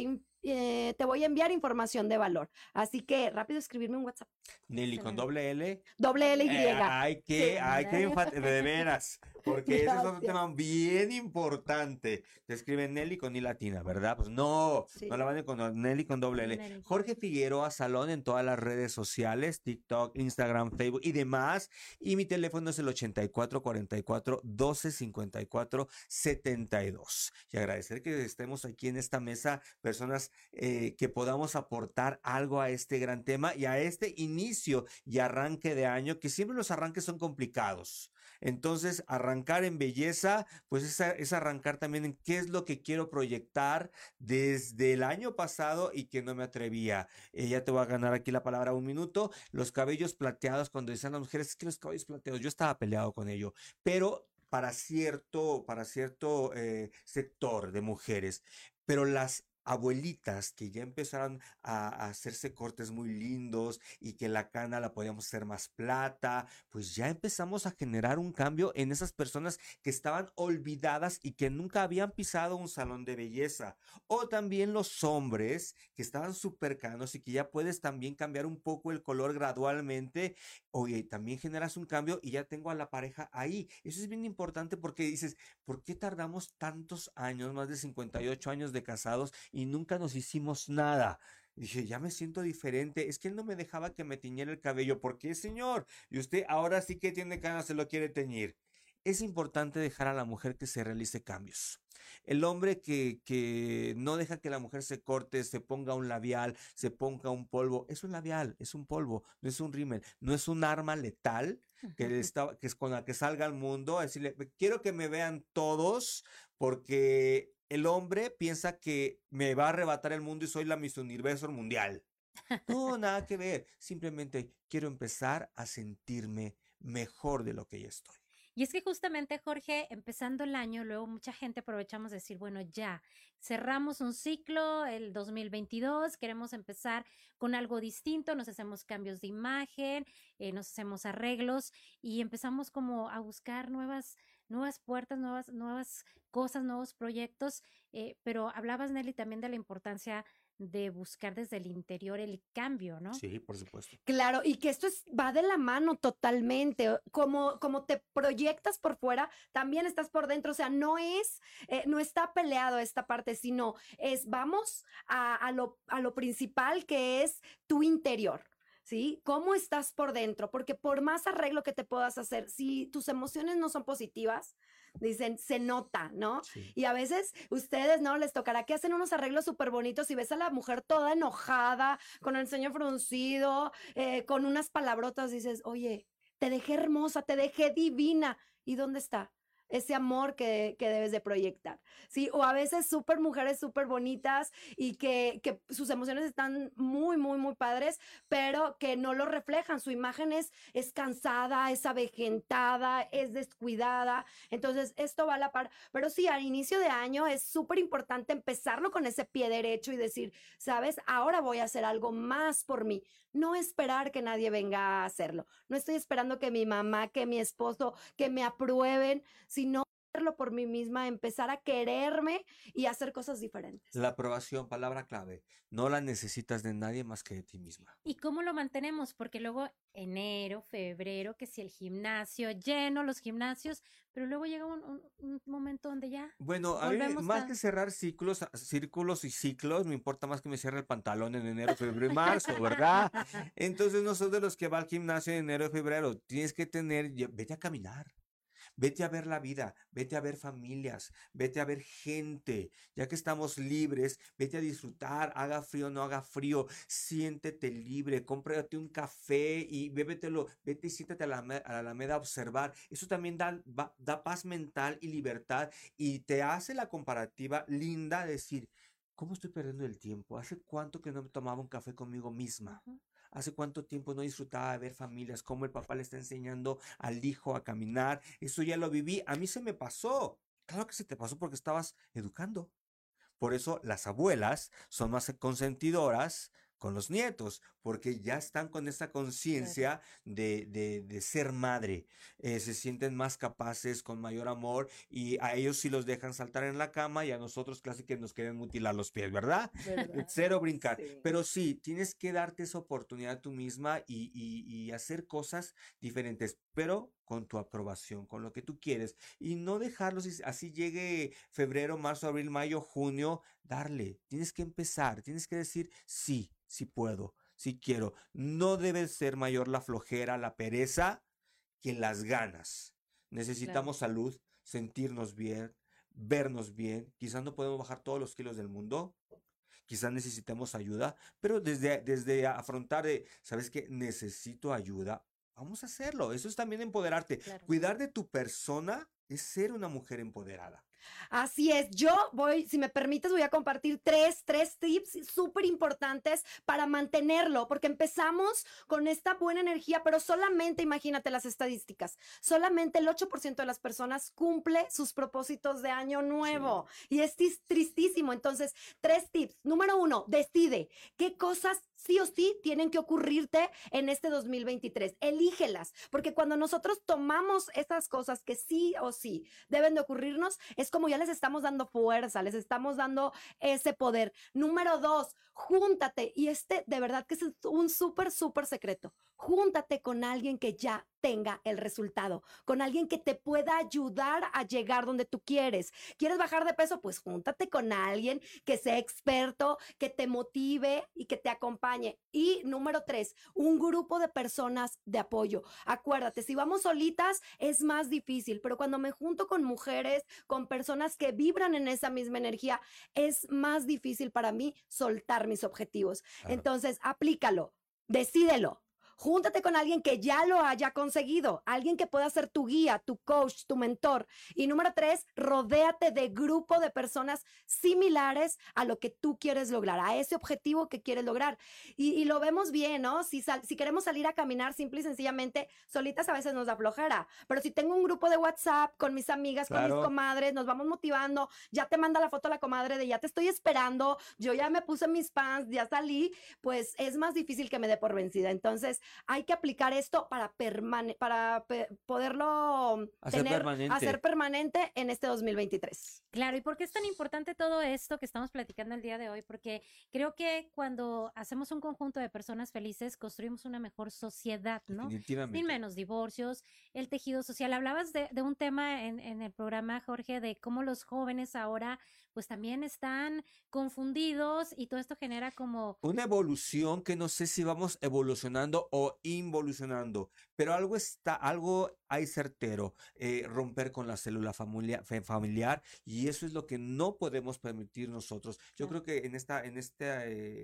eh, te voy a enviar información de valor. Así que rápido escribirme un WhatsApp. Nelly con doble L. Doble L Y. Eh, hay que, Sí. hay que de veras, porque ese es otro tema bien importante. Te escriben Nelly con I latina, ¿verdad? Pues no, Sí. no la van con Nelly con doble L. Nelly. Jorge Figueroa Salón en todas las redes sociales, TikTok, Instagram, Facebook y demás. Y mi teléfono es el 84 44 12 54 72. Y agradecer que estemos aquí en esta mesa, personas eh, que podamos aportar algo a este gran tema y a este inicio y arranque de año, que siempre los arranques son complicados. Entonces, arrancar en belleza, pues es, es, arrancar también en qué es lo que quiero proyectar desde el año pasado y que no me atrevía. Eh, ya te voy a ganar aquí la palabra un minuto. Los cabellos plateados, cuando decían las mujeres, es que los cabellos plateados, yo estaba peleado con ello, pero para cierto, para cierto eh, sector de mujeres. Pero las abuelitas que ya empezaron a, hacerse cortes muy lindos y que la cana la podíamos hacer más plata, pues ya empezamos a generar un cambio en esas personas que estaban olvidadas y que nunca habían pisado un salón de belleza. O también los hombres que estaban súper canos y que ya puedes también cambiar un poco el color gradualmente. Oye, también generas un cambio y ya tengo a la pareja ahí. Eso es bien importante porque dices, ¿por qué tardamos tantos años, más de 58 años de casados? Y nunca nos hicimos nada. dije, ya me siento diferente. Es que él no me dejaba que me tiñera el cabello. ¿Por qué, señor? Y usted ahora sí que tiene ganas, se lo quiere teñir. Es importante dejar a la mujer que se realice cambios. El hombre que, que no deja que la mujer se corte, se ponga un labial, se ponga un polvo, es un labial, es un polvo, no es un rímel, no es un arma letal que, <laughs> está, que es con la que salga al mundo a decirle, quiero que me vean todos porque el hombre piensa que me va a arrebatar el mundo y soy la Miss Universo mundial. No, nada que ver. Simplemente quiero empezar a sentirme mejor de lo que ya estoy. Y es que justamente, Jorge, empezando el año, luego mucha gente aprovechamos de decir, bueno, ya, cerramos un ciclo, el 2022, queremos empezar con algo distinto, nos hacemos cambios de imagen, eh, nos hacemos arreglos y empezamos como a buscar nuevas nuevas puertas, nuevas, nuevas cosas, nuevos proyectos, eh, pero hablabas, Nelly, también de la importancia de buscar desde el interior el cambio, ¿no? Sí, por supuesto. Claro, y que esto es, va de la mano totalmente. Como, como te proyectas por fuera, también estás por dentro. O sea, no es, eh, no está peleado esta parte, sino es vamos a, a, lo, a lo principal que es tu interior. ¿Sí? ¿Cómo estás por dentro? Porque por más arreglo que te puedas hacer, si tus emociones no son positivas, dicen, se nota, ¿no? Y a veces ustedes, ¿no? Les tocará que hacen unos arreglos súper bonitos y ves a la mujer toda enojada, con el ceño fruncido, eh, con unas palabrotas, dices, oye, te dejé hermosa, te dejé divina. ¿Y dónde está? Ese amor que, que, debes de proyectar, ¿sí? O a veces súper mujeres súper bonitas y que, que, sus emociones están muy, muy, muy padres, pero que no lo reflejan. Su imagen es, es cansada, es avejentada, es descuidada. Entonces, esto va a la par. Pero sí, al inicio de año es súper importante empezarlo con ese pie derecho y decir, ¿sabes? Ahora voy a hacer algo más por mí no esperar que nadie venga a hacerlo. No estoy esperando que mi mamá, que mi esposo, que me aprueben, sino por mí misma, empezar a quererme y hacer cosas diferentes. La aprobación, palabra clave, no la necesitas de nadie más que de ti misma. ¿Y cómo lo mantenemos? Porque luego enero, febrero, que si el gimnasio lleno, los gimnasios, pero luego llega un, momento donde ya. Bueno, a mí, más que cerrar ciclos, círculos y ciclos, me importa más que me cierre el pantalón en enero, febrero y marzo, ¿verdad? <laughs> Entonces no soy de los que va al gimnasio en enero, febrero. Tienes que tener, vete a caminar. Vete a ver la vida, vete a ver familias, vete a ver gente. Ya que estamos libres, vete a disfrutar, haga frío o no haga frío, siéntete libre, cómprate un café y bébetelo, vete y siéntate a la, Alameda a observar. Eso también da, da paz mental y libertad y te hace la comparativa linda decir, ¿cómo estoy perdiendo el tiempo? ¿Hace cuánto que no me tomaba un café conmigo misma? Hace cuánto tiempo no disfrutaba de ver familias, cómo el papá le está enseñando al hijo a caminar. Eso ya lo viví. A mí se me pasó. Claro que se te pasó porque estabas educando. Por eso las abuelas son más consentidoras con los nietos, porque ya están con esa conciencia de, de, ser madre, eh, se sienten más capaces, con mayor amor, y a ellos sí los dejan saltar en la cama y a nosotros casi que nos quieren mutilar los pies, ¿verdad? <laughs> Cero brincar. Pero sí, tienes que darte esa oportunidad tú misma y, y, y hacer cosas diferentes, pero con tu aprobación, con lo que tú quieres, y no dejarlos así llegue febrero, marzo, abril, mayo, junio, darle, tienes que empezar, tienes que decir sí si puedo, si quiero. No debe ser mayor la flojera, la pereza, que las ganas. Necesitamos salud, sentirnos bien, vernos bien. Quizás no podemos bajar todos los kilos del mundo. Quizás necesitemos ayuda, pero desde, desde afrontar, de, ¿sabes qué? Necesito ayuda. Vamos a hacerlo. Eso es también empoderarte. Claro. Cuidar de tu persona es ser una mujer empoderada. Así es, yo voy, si me permites, voy a compartir tres, tres tips súper importantes para mantenerlo, porque empezamos con esta buena energía, pero solamente, imagínate las estadísticas, solamente el 8% de las personas cumple sus propósitos de año nuevo y es tristísimo. Entonces, tres tips. Número uno, decide qué cosas sí o sí tienen que ocurrirte en este 2023. Elígelas, porque cuando nosotros tomamos esas cosas que sí o sí deben de ocurrirnos, es como ya les estamos dando fuerza, les estamos dando ese poder. Número dos, júntate. Y este de verdad que es un súper, súper secreto. Júntate con alguien que ya tenga el resultado, con alguien que te pueda ayudar a llegar donde tú quieres. ¿Quieres bajar de peso? Pues júntate con alguien que sea experto, que te motive y que te acompañe. Y número tres, un grupo de personas de apoyo. Acuérdate, si vamos solitas es más difícil, pero cuando me junto con mujeres, con personas que vibran en esa misma energía, es más difícil para mí soltar mis objetivos. Entonces, aplícalo, decídelo. Júntate con alguien que ya lo haya conseguido, alguien que pueda ser tu guía, tu coach, tu mentor. Y número tres, rodéate de grupo de personas similares a lo que tú quieres lograr, a ese objetivo que quieres lograr. Y, y lo vemos bien, ¿no? Si, sal- si queremos salir a caminar simple y sencillamente, solitas a veces nos da flojera. Pero si tengo un grupo de WhatsApp con mis amigas, con mis comadres, nos vamos motivando, ya te manda la foto la comadre de ya te estoy esperando, yo ya me puse mis pants, ya salí, pues es más difícil que me dé por vencida. Entonces, hay que aplicar esto para, permane para pe- poderlo Hacer tener, permanente. hacer permanente en este 2023. Claro, ¿y por qué es tan importante todo esto que estamos platicando el día de hoy? Porque creo que cuando hacemos un conjunto de personas felices, construimos una mejor sociedad, ¿no? Definitivamente. Sin menos divorcios, el tejido social. Hablabas de, de un tema en, en el programa, Jorge, de cómo los jóvenes ahora pues también están confundidos y todo esto genera como Una evolución que no sé si vamos evolucionando o involucionando, pero algo está, algo hay certero, eh, romper con la célula familia- familiar y eso es lo que no podemos permitir nosotros. Yo Claro. creo que en esta, en este,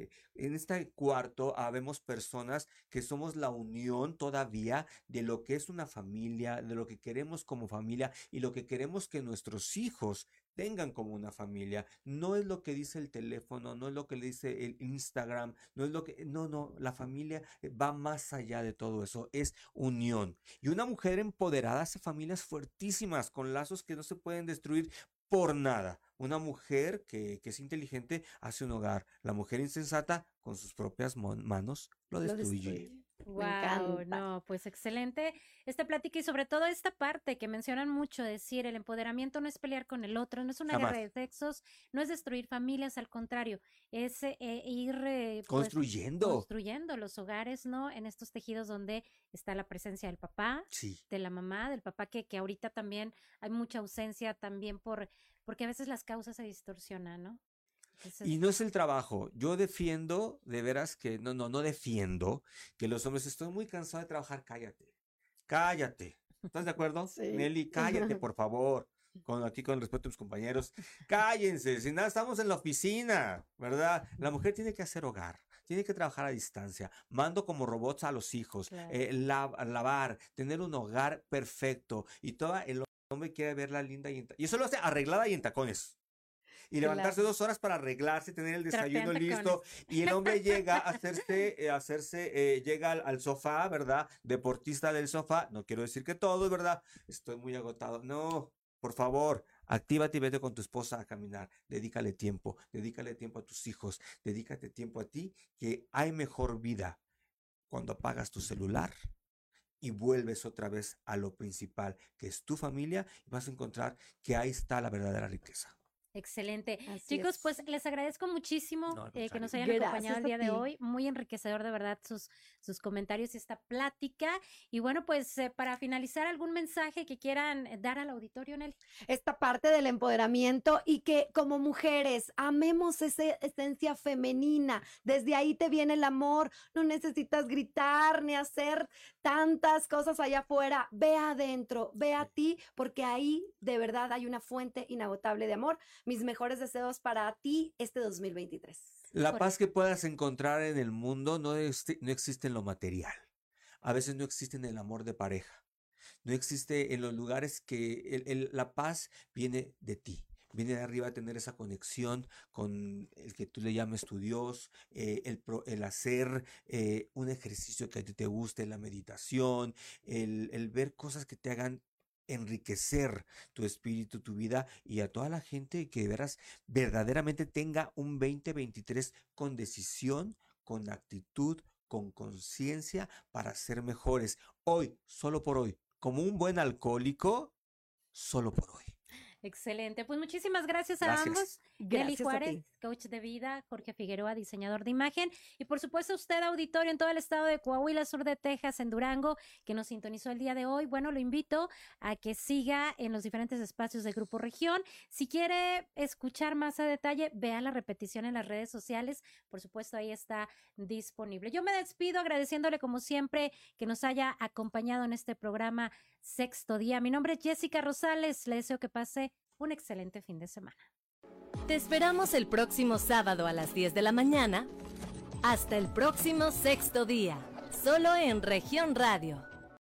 eh, en este cuarto habemos personas que somos la unión todavía de lo que es una familia, de lo que queremos como familia y lo que queremos que nuestros hijos tengan como una familia. No es lo que dice el teléfono, no es lo que le dice el Instagram, no es lo que... No, no, la familia va más allá de todo eso, es unión. Y una mujer empoderada hace familias fuertísimas, con lazos que no se pueden destruir por nada. Una mujer que, que es inteligente hace un hogar. La mujer insensata, con sus propias manos, lo Lo destruye. Wow, no, pues excelente esta plática y sobre todo esta parte que mencionan mucho, decir el empoderamiento no es pelear con el otro, no es una Jamás. guerra de sexos, no es destruir familias, al contrario, es eh, eh, ir eh, pues, Construyendo. construyendo los hogares, ¿no? En estos tejidos donde está la presencia del papá, Sí. de la mamá, del papá, que, que ahorita también hay mucha ausencia también por, porque a veces las causas se distorsionan, ¿no? Entonces, Y no es el trabajo. Yo defiendo, de veras que, no, no, no defiendo que los hombres, estoy muy cansado de trabajar, cállate. Cállate. ¿Estás de acuerdo? Sí. Nelly, cállate, por favor. Con, aquí con respeto a mis compañeros. Cállense, si nada, estamos en la oficina, ¿verdad? La mujer tiene que hacer hogar. Tiene que trabajar a distancia. Mando como robots a los hijos. Claro. eh, la- lavar, tener un hogar perfecto. Y todo el hombre quiere verla linda y en Y eso lo hace arreglada y en tacones. Y levantarse Claro. dos horas para arreglarse, tener el desayuno listo. Y el hombre llega a <laughs> hacerse, eh, hacerse, eh, llega al, al sofá, ¿verdad? Deportista del sofá. No quiero decir que todo, ¿verdad? Estoy muy agotado. No, por favor, actívate y vete con tu esposa a caminar. Dedícale tiempo, dedícale tiempo a tus hijos, dedícate tiempo a ti, que hay mejor vida cuando apagas tu celular y vuelves otra vez a lo principal, que es tu familia, y vas a encontrar que ahí está la verdadera riqueza. Excelente. Así Chicos, es. pues les agradezco muchísimo No, eh, que nos hayan acompañado el día de hoy. Muy enriquecedor de verdad sus, sus comentarios y esta plática. Y bueno, pues eh, para finalizar, algún mensaje que quieran eh, dar al auditorio, Nelly. esta parte del empoderamiento y que como mujeres amemos esa esencia femenina. Desde ahí te viene el amor. No necesitas gritar ni hacer tantas cosas allá afuera. Ve adentro, ve a ti, porque ahí de verdad hay una fuente inagotable de amor. Mis mejores deseos para ti este 2023. La paz que puedas encontrar en el mundo no, no existe en lo material. a veces no existe en el amor de pareja. No existe en los lugares que la paz viene de ti viene de arriba a tener esa conexión con el que tú le llames tu Dios, eh, el, el, hacer eh, un ejercicio que a ti te guste, la meditación, el, el, ver cosas que te hagan enriquecer tu espíritu, tu vida y a toda la gente que de veras verdaderamente tenga un 2023 con decisión, con actitud, con conciencia para ser mejores. Hoy, solo por hoy, como un buen alcohólico, solo por hoy. Excelente. Pues muchísimas gracias a ambos. Gracias Juárez, coach de vida, Jorge Figueroa, diseñador de imagen. Y por supuesto, usted, auditorio en todo el estado de Coahuila, sur de Texas, en Durango, que nos sintonizó el día de hoy. Bueno, lo invito a que siga en los diferentes espacios de Grupo Región. Si quiere escuchar más a detalle, vea la repetición en las redes sociales. Por supuesto, ahí está disponible. Yo me despido agradeciéndole, como siempre, que nos haya acompañado en este programa Sexto Día. Mi nombre es Jessica Rosales. Le deseo que pase un excelente fin de semana. Te esperamos el próximo sábado a las 10 de la mañana. Hasta el próximo sexto día, solo en región radio